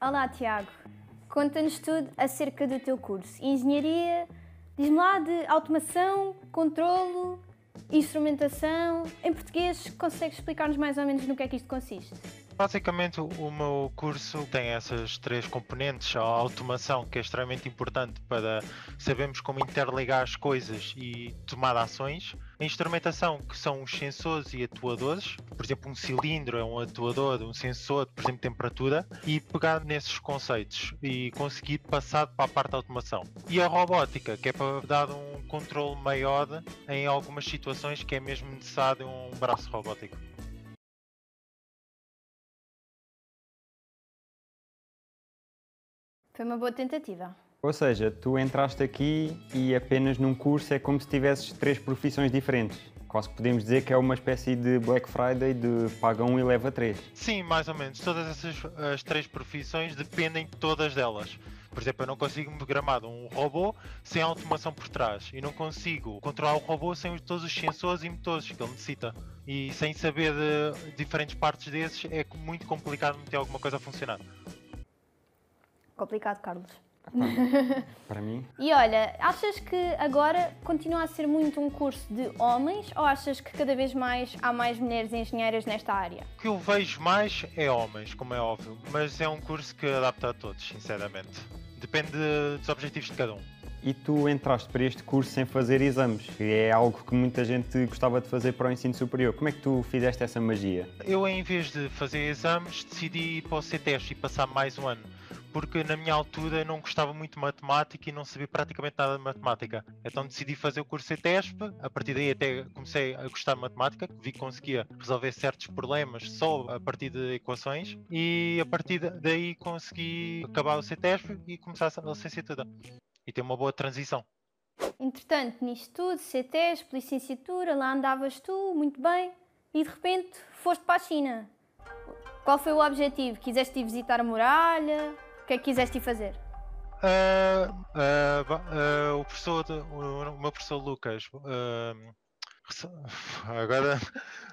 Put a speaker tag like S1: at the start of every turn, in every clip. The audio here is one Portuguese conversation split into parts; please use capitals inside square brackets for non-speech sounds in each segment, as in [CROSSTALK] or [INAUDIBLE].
S1: Olá, Tiago. Conta-nos tudo acerca do teu curso. Engenharia, diz-me lá de automação, controlo, instrumentação. Em português, consegues explicar-nos mais ou menos no que é que isto consiste?
S2: Basicamente, o meu curso tem essas três componentes: a automação, que é extremamente importante para sabermos como interligar as coisas e tomar ações, a instrumentação, que são os sensores e atuadores, por exemplo, um cilindro é um atuador, um sensor, por exemplo, temperatura, e pegar nesses conceitos e conseguir passar para a parte da automação. E a robótica, que é para dar um controle maior em algumas situações que é mesmo necessário um braço robótico.
S1: Foi uma boa tentativa.
S3: Ou seja, tu entraste aqui e apenas num curso é como se tivesses três profissões diferentes. Quase que podemos dizer que é uma espécie de Black Friday de paga um e leva três.
S2: Sim, mais ou menos. Todas essas as três profissões dependem de todas delas. Por exemplo, eu não consigo programar um robô sem automação por trás. E não consigo controlar o robô sem todos os sensores e motores que ele necessita. E sem saber de diferentes partes desses é muito complicado meter alguma coisa a funcionar.
S1: Complicado, Carlos. [LAUGHS]
S3: Para mim.
S1: E olha, achas que agora continua a ser muito um curso de homens ou achas que cada vez mais há mais mulheres engenheiras nesta área?
S2: O que eu vejo mais é homens, como é óbvio, mas é um curso que adapta a todos, sinceramente. Depende dos objetivos de cada um.
S3: E tu entraste para este curso sem fazer exames, que é algo que muita gente gostava de fazer para o ensino superior. Como é que tu fizeste essa magia?
S2: Eu, em vez de fazer exames, decidi ir para o CTES e passar mais um ano porque na minha altura não gostava muito de matemática e não sabia praticamente nada de matemática. Então decidi fazer o curso ETESP, a partir daí até comecei a gostar de matemática, vi que conseguia resolver certos problemas só a partir de equações e a partir daí consegui acabar o CETESP e começar a licenciatura. E ter uma boa transição.
S1: Entretanto, nisto tudo, CETESP, licenciatura, lá andavas tu, muito bem, e de repente foste para a China. Qual foi o objetivo? Quiseste ir visitar a muralha? Que é que quiseste fazer?
S2: Uh, uh, uh, o professor, o, o, meu professor Lucas, [LAUGHS] agora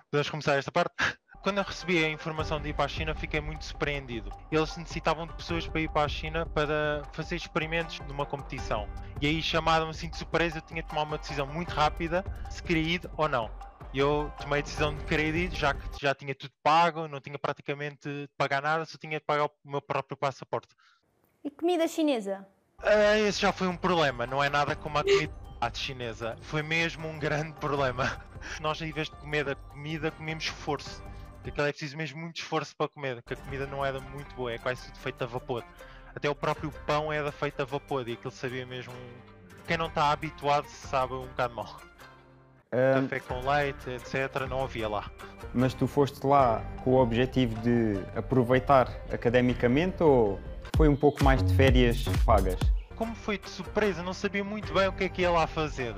S2: podemos começar esta parte. Quando eu recebi a informação de ir para a China, fiquei muito surpreendido. Eles necessitavam de pessoas para ir para a China para fazer experimentos numa competição. E aí chamaram-me assim de surpresa, eu tinha de tomar uma decisão muito rápida se queria ir ou não. E eu tomei a decisão de querer ir, já que já tinha tudo pago, não tinha praticamente de pagar nada, só tinha de pagar o meu próprio passaporte.
S1: E comida chinesa?
S2: Uh, esse já foi um problema, não é nada como a comida chinesa. Foi mesmo um grande problema. [LAUGHS] Nós, em vez de comer a comida, comemos esforço. Porque é preciso mesmo muito esforço para comer, que a comida não era muito boa, é quase tudo feito a vapor. Até o próprio pão era feito a vapor e aquilo sabia mesmo. Quem não está habituado sabe um bocado mal. Um, Café com leite, etc., não havia lá.
S3: Mas tu foste lá com o objetivo de aproveitar academicamente ou foi um pouco mais de férias pagas?
S2: Como foi de surpresa, não sabia muito bem o que é que ia lá fazer.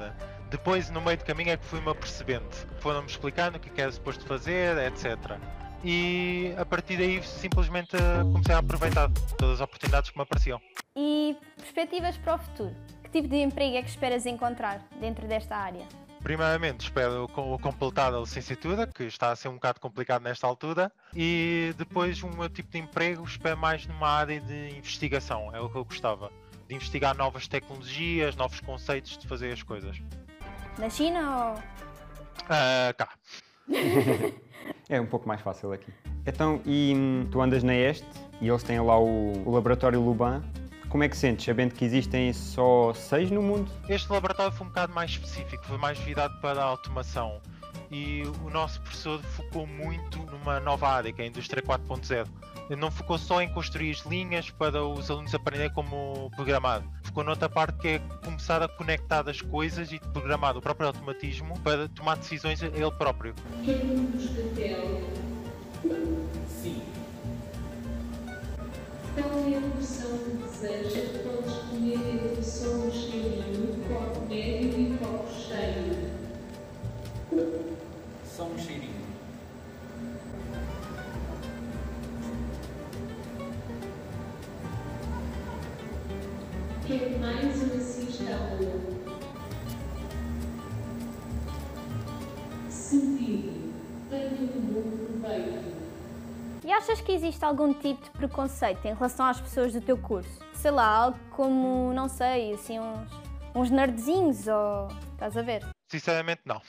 S2: Depois, no meio do caminho, é que fui-me apercebendo. Foram-me explicando o que é que era suposto fazer, etc. E a partir daí, simplesmente comecei a aproveitar todas as oportunidades que me apareciam.
S1: E perspectivas para o futuro? Que tipo de emprego é que esperas encontrar dentro desta área?
S2: Primeiramente, espero completar a licenciatura, que está a ser um bocado complicado nesta altura, e depois um meu tipo de emprego, espero mais numa área de investigação, é o que eu gostava, de investigar novas tecnologias, novos conceitos de fazer as coisas.
S1: Na China ou?
S2: Uh, cá. [LAUGHS]
S3: é um pouco mais fácil aqui. Então, e tu andas na Este e eles têm lá o, o laboratório Luban como é que sentes, sabendo que existem só seis no mundo?
S2: Este laboratório foi um bocado mais específico, foi mais virado para a automação. E o nosso professor focou muito numa nova área, que é a indústria 4.0. Ele não focou só em construir as linhas para os alunos aprenderem como programar. Focou noutra parte que é começar a conectar as coisas e programar o próprio automatismo para tomar decisões ele próprio. Sim. Então, a evolução deseja todos comerem a som cheirinho, copo médio e copo cheio. Só um cheirinho.
S1: Quer mais uma sugestão? Sentido. Tenha um bom proveito. E achas que existe algum tipo de preconceito em relação às pessoas do teu curso? Sei lá, algo como, não sei, assim, uns, uns nerdzinhos ou. estás a ver?
S2: Sinceramente, não.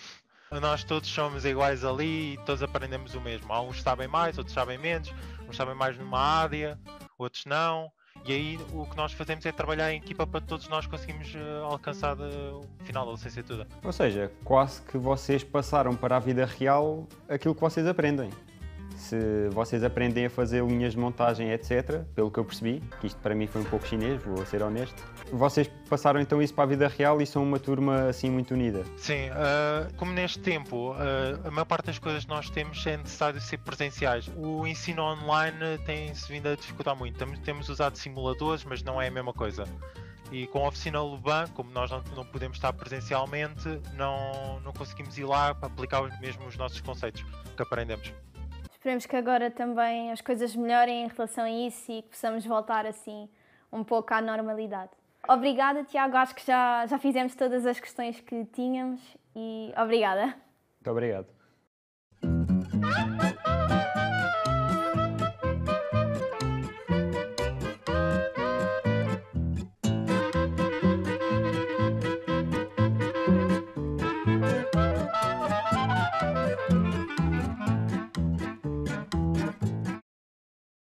S2: Nós todos somos iguais ali e todos aprendemos o mesmo. Há uns sabem mais, outros sabem menos, uns sabem mais numa área, outros não. E aí o que nós fazemos é trabalhar em equipa para todos nós conseguirmos uh, alcançar uh, o final da licenciatura.
S3: Ou seja, quase que vocês passaram para a vida real aquilo que vocês aprendem se vocês aprendem a fazer linhas de montagem, etc., pelo que eu percebi, que isto para mim foi um pouco chinês, vou ser honesto, vocês passaram então isso para a vida real e são uma turma assim muito unida?
S2: Sim, uh, como neste tempo uh, a maior parte das coisas que nós temos é necessário ser presenciais. O ensino online tem-se vindo a dificultar muito. Temos, temos usado simuladores, mas não é a mesma coisa. E com a oficina Luban, como nós não, não, podemos estar presencialmente, não, não conseguimos ir lá para aplicar os mesmos nossos conceitos que aprendemos.
S1: Esperemos que agora também as coisas melhorem em relação a isso e que possamos voltar assim um pouco à normalidade. Obrigada, Tiago. Acho que já, já fizemos todas as questões que tínhamos e obrigada.
S3: Muito obrigado.